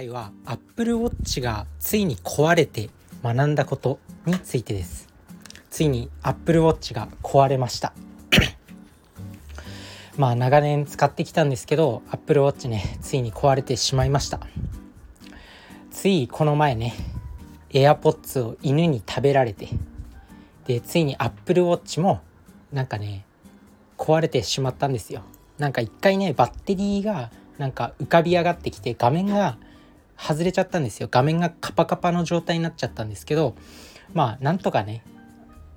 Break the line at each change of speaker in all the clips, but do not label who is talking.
回は Apple Watch がついに壊れて学んだことについてです。ついに Apple Watch が壊れました。まあ長年使ってきたんですけど Apple Watch ねついに壊れてしまいました。ついこの前ね AirPods を犬に食べられてでついに Apple Watch もなんかね壊れてしまったんですよ。なんか一回ねバッテリーがなんか浮かび上がってきて画面が外れちゃったんですよ。画面がカパカパの状態になっちゃったんですけどまあなんとかね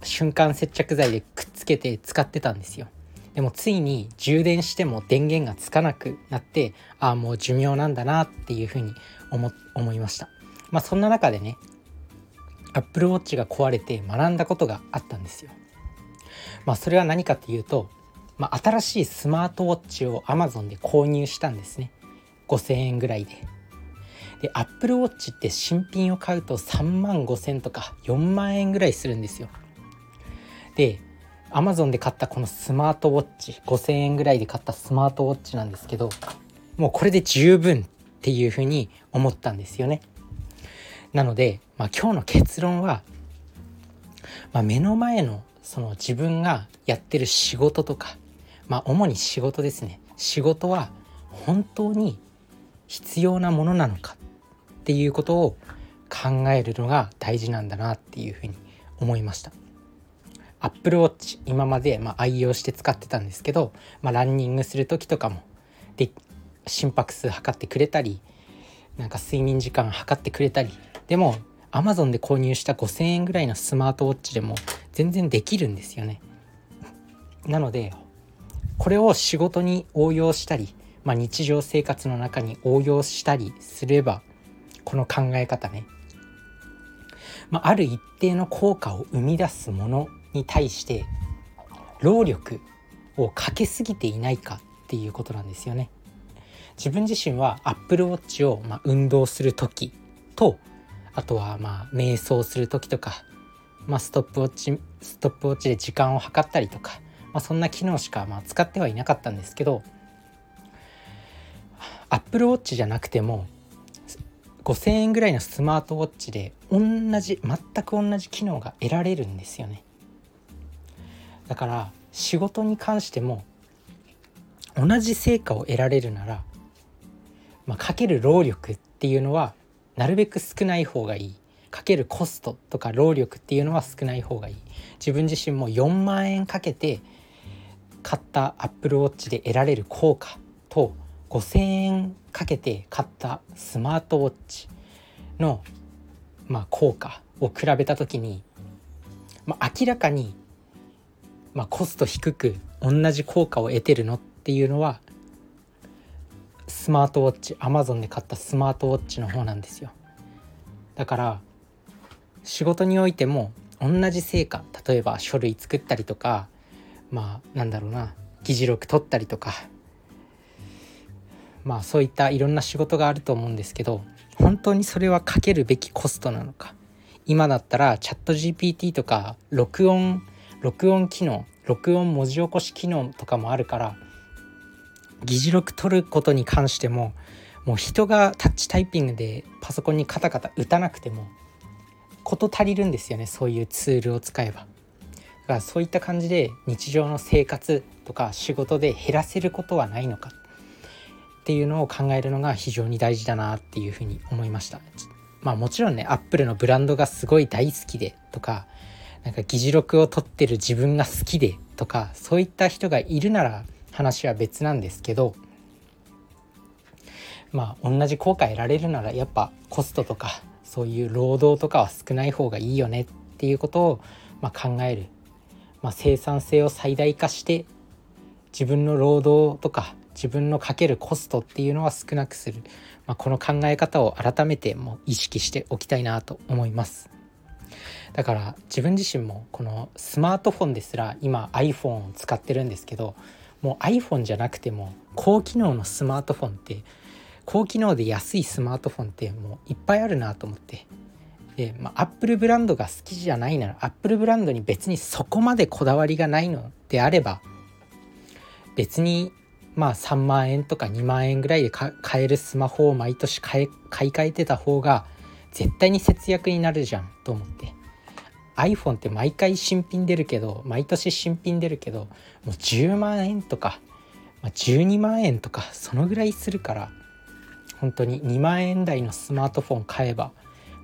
瞬間接着剤でくっつけて使ってたんですよ。でもついに充電しても電源がつかなくなってああもう寿命なんだなっていうふうに思思いました。まあそんな中でね Apple Watch が壊れて学んだことがあったんですよ。まあそれは何かっていうとまあ、新しいスマートウォッチを Amazon で購入したんですね。5000円ぐらいで。で Apple Watch って新品を買うと3万5000とか4万円ぐらいするんですよ。で Amazon で買ったこのスマートウォッチ5000円ぐらいで買ったスマートウォッチなんですけどもうこれで十分っていうふうに思ったんですよね。なので、まあ、今日の結論は、まあ、目の前のその自分がやってる仕事とかまあ主に仕事ですね。仕事は本当に必要なものなのかっていうことを考えるのが大事なんだなっていうふうに思いました。Apple Watch 今までまあ愛用して使ってたんですけど、まあ、ランニングする時とかもで心拍数測ってくれたりなんか睡眠時間測ってくれたりでも Amazon で購入した5,000円ぐらいのスマートウォッチでも全然できるんですよね。なのでこれを仕事に応用したり、まあ、日常生活の中に応用したりすればこの考え方ね、まあ、ある一定の効果を生み出すものに対して労力をかけすぎていないかっていうことなんですよね。自分自身は Apple Watch をまあ運動する時とあとはまあ瞑想する時とか、まあ、ストップウォッチストップウォッチで時間を計ったりとかまあ、そんな機能しかまあ使ってはいなかったんですけど Apple Watch じゃなくても5,000円ぐらいのスマートウォッチで同じ全く同じ機能が得られるんですよね。だから仕事に関しても同じ成果を得られるなら、まあ、かける労力っていうのはなるべく少ない方がいい。かけるコストとか労力っていうのは少ない方がいい。自分自身も4万円かけて買った Apple Watch で得られる効果と5,000円かけて買ったスマートウォッチの、まあ、効果を比べた時に、まあ、明らかに、まあ、コスト低く同じ効果を得てるのっていうのはスマートウォッチ Amazon で買ったスマートウォッチの方なんですよ。だから仕事においても同じ成果例えば書類作ったりとかまあなんだろうな議事録取ったりとかまあそういったいろんな仕事があると思うんですけど本当にそれはかけるべきコストなのか今だったらチャット GPT とか録音録音機能録音文字起こし機能とかもあるから議事録取ることに関してももう人がタッチタイピングでパソコンにカタカタ打たなくても事足りるんですよねそういうツールを使えば。だからそういった感じで日常の生活とか仕事で減らせることはないのかっていうのを考えるのが非常に大事だなっていうふうに思いました。まあもちろんねアップルのブランドがすごい大好きでとかなんか議事録を取ってる自分が好きでとかそういった人がいるなら話は別なんですけどまあ同じ効果得られるならやっぱコストとかそういう労働とかは少ない方がいいよねっていうことをま考えるまあ、生産性を最大化して自分の労働とか自分のかけるコストっていうのは少なくする、まあ、この考え方を改めても意識しておきたいなと思います。だから自分自身もこのスマートフォンですら今 iPhone を使ってるんですけどもう iPhone じゃなくても高機能のスマートフォンって高機能で安いスマートフォンってもういっぱいあるなと思って。で、まあ、アップルブランドが好きじゃないならアップルブランドに別にそこまでこだわりがないのであれば別にまあ3万円とか2万円ぐらいで買えるスマホを毎年買い替えてた方が絶対に節約になるじゃんと思って。iPhone って毎回新品出るけど毎年新品出るけどもう10万円とか、まあ、12万円とかそのぐらいするから本当に2万円台のスマートフォン買えば、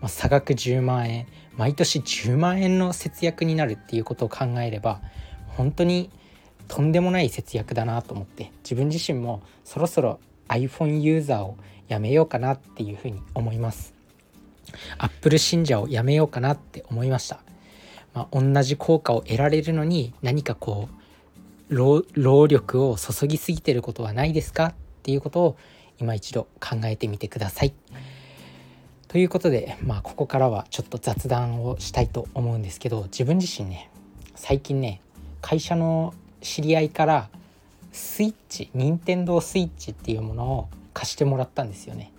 まあ、差額10万円毎年10万円の節約になるっていうことを考えれば本当にとんでもない節約だなと思って自分自身もそろそろ iPhone ユーザーをやめようかなっていうふうに思います Apple 信者をやめようかなって思いました、まあ、同じ効果を得られるのに何かこう労力を注ぎすぎてることはないですかっていうことを今一度考えてみてください。ということで、まあ、ここからはちょっと雑談をしたいと思うんですけど自分自身ね最近ね会社の知り合いからスイッチ任天堂スイッチっていうものを貸してもらったんですよね。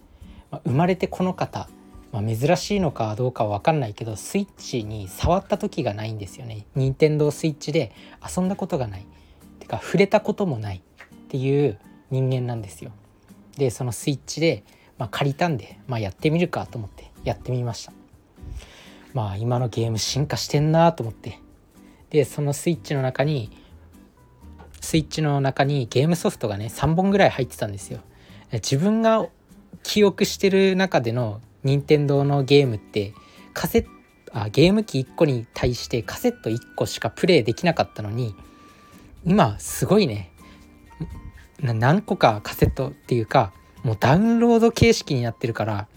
まあ、生まれてこの方、まあ、珍しいのかどうかは分かんないけどスイッチに触った時がないんですよね。任天堂スイッチで遊んだことがない。てか触れたこともないっていう人間なんですよ。でそのスイッチで、まあ、借りたんで、まあ、やってみるかと思ってやってみました。まあ今のゲーム進化してんなと思ってでそのスイッチの中にスイッチの中にゲームソフトがね3本ぐらい入ってたんですよ。自分が記憶してる中での任天堂のゲームってカセあゲーム機1個に対してカセット1個しかプレイできなかったのに今すごいね何個かカセットっていうかもうダウンロード形式になってるから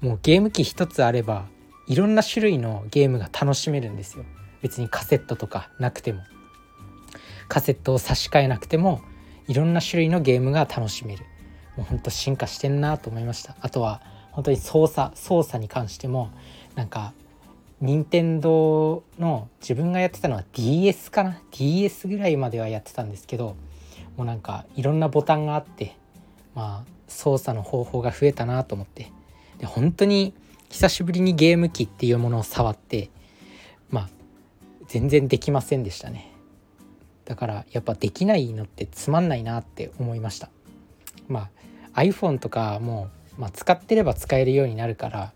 もうゲーム機1つあればいろんな種類のゲームが楽しめるんですよ。別にカセットとかなくても。カセットを差し替えなくてもいろんな種類のゲームが楽しめる。もうほんと進化してんなと思いました。あとは本当に操作操作に関してもなんか任天堂の自分がやってたのは DS かな？DS ぐらいまではやってたんですけどもうなんかいろんなボタンがあってまあ操作の方法が増えたなと思って。で本当に久しぶりにゲーム機っていうものを触ってまあ全然できませんでしたね。だからやっぱできないのってつまんないなって思いました。まあ iPhone とかも、まあ、使ってれば使えるようになるから、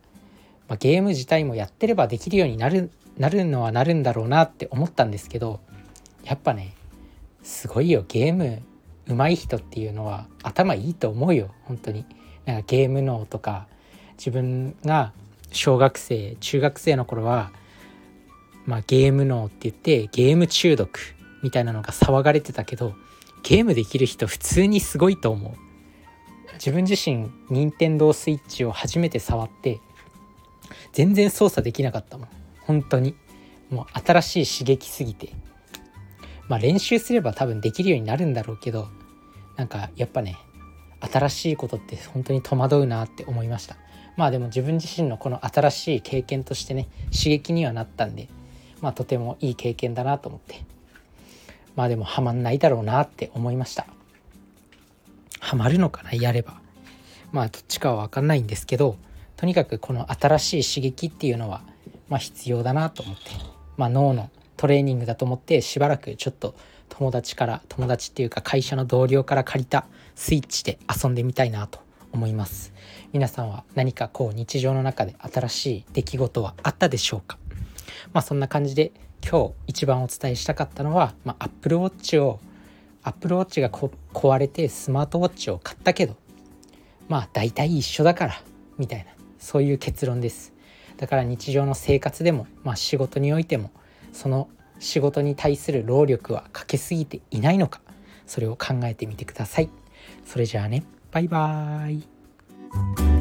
まあ、ゲーム自体もやってればできるようになるなるのはなるんだろうなって思ったんですけどやっぱねすごいよ。ゲーム上手い人っていうのは頭いいと思うよ。本当に。なんかゲーム脳とか自分が小学生中学生の頃は、まあ、ゲーム脳って言ってゲーム中毒。みたいなのが騒がれてたけどゲームできる人普通にすごいと思う。自分自身任天堂スイッチを初めて触って全然操作できなかったもん。本当に。もう新しい刺激すぎて。まあ練習すれば多分できるようになるんだろうけどなんかやっぱね新しいことって本当に戸惑うなって思いました。まあでも自分自身のこの新しい経験としてね刺激にはなったんでまあとてもいい経験だなと思って。まあでもハマんないだろうなって思いました。ハマるのかなやれば。まあどっちかは分かんないんですけどとにかくこの新しい刺激っていうのはまあ必要だなと思ってまあ脳のトレーニングだと思ってしばらくちょっと友達から友達っていうか会社の同僚から借りたスイッチで遊んでみたいなと思います。皆さんは何かこう日常の中で新しい出来事はあったでしょうか？まあそんな感じで今日一番お伝えしたかったのは、まあ、Apple Watch を Apple Watch が壊れてスマートウォッチを買ったけどまあ大体一緒だからみたいなそういう結論です。だから日常の生活でも、まあ、仕事においてもその仕事に対する労力はかけすぎていないのかそれを考えてみてください。それじゃあねバイバーイ。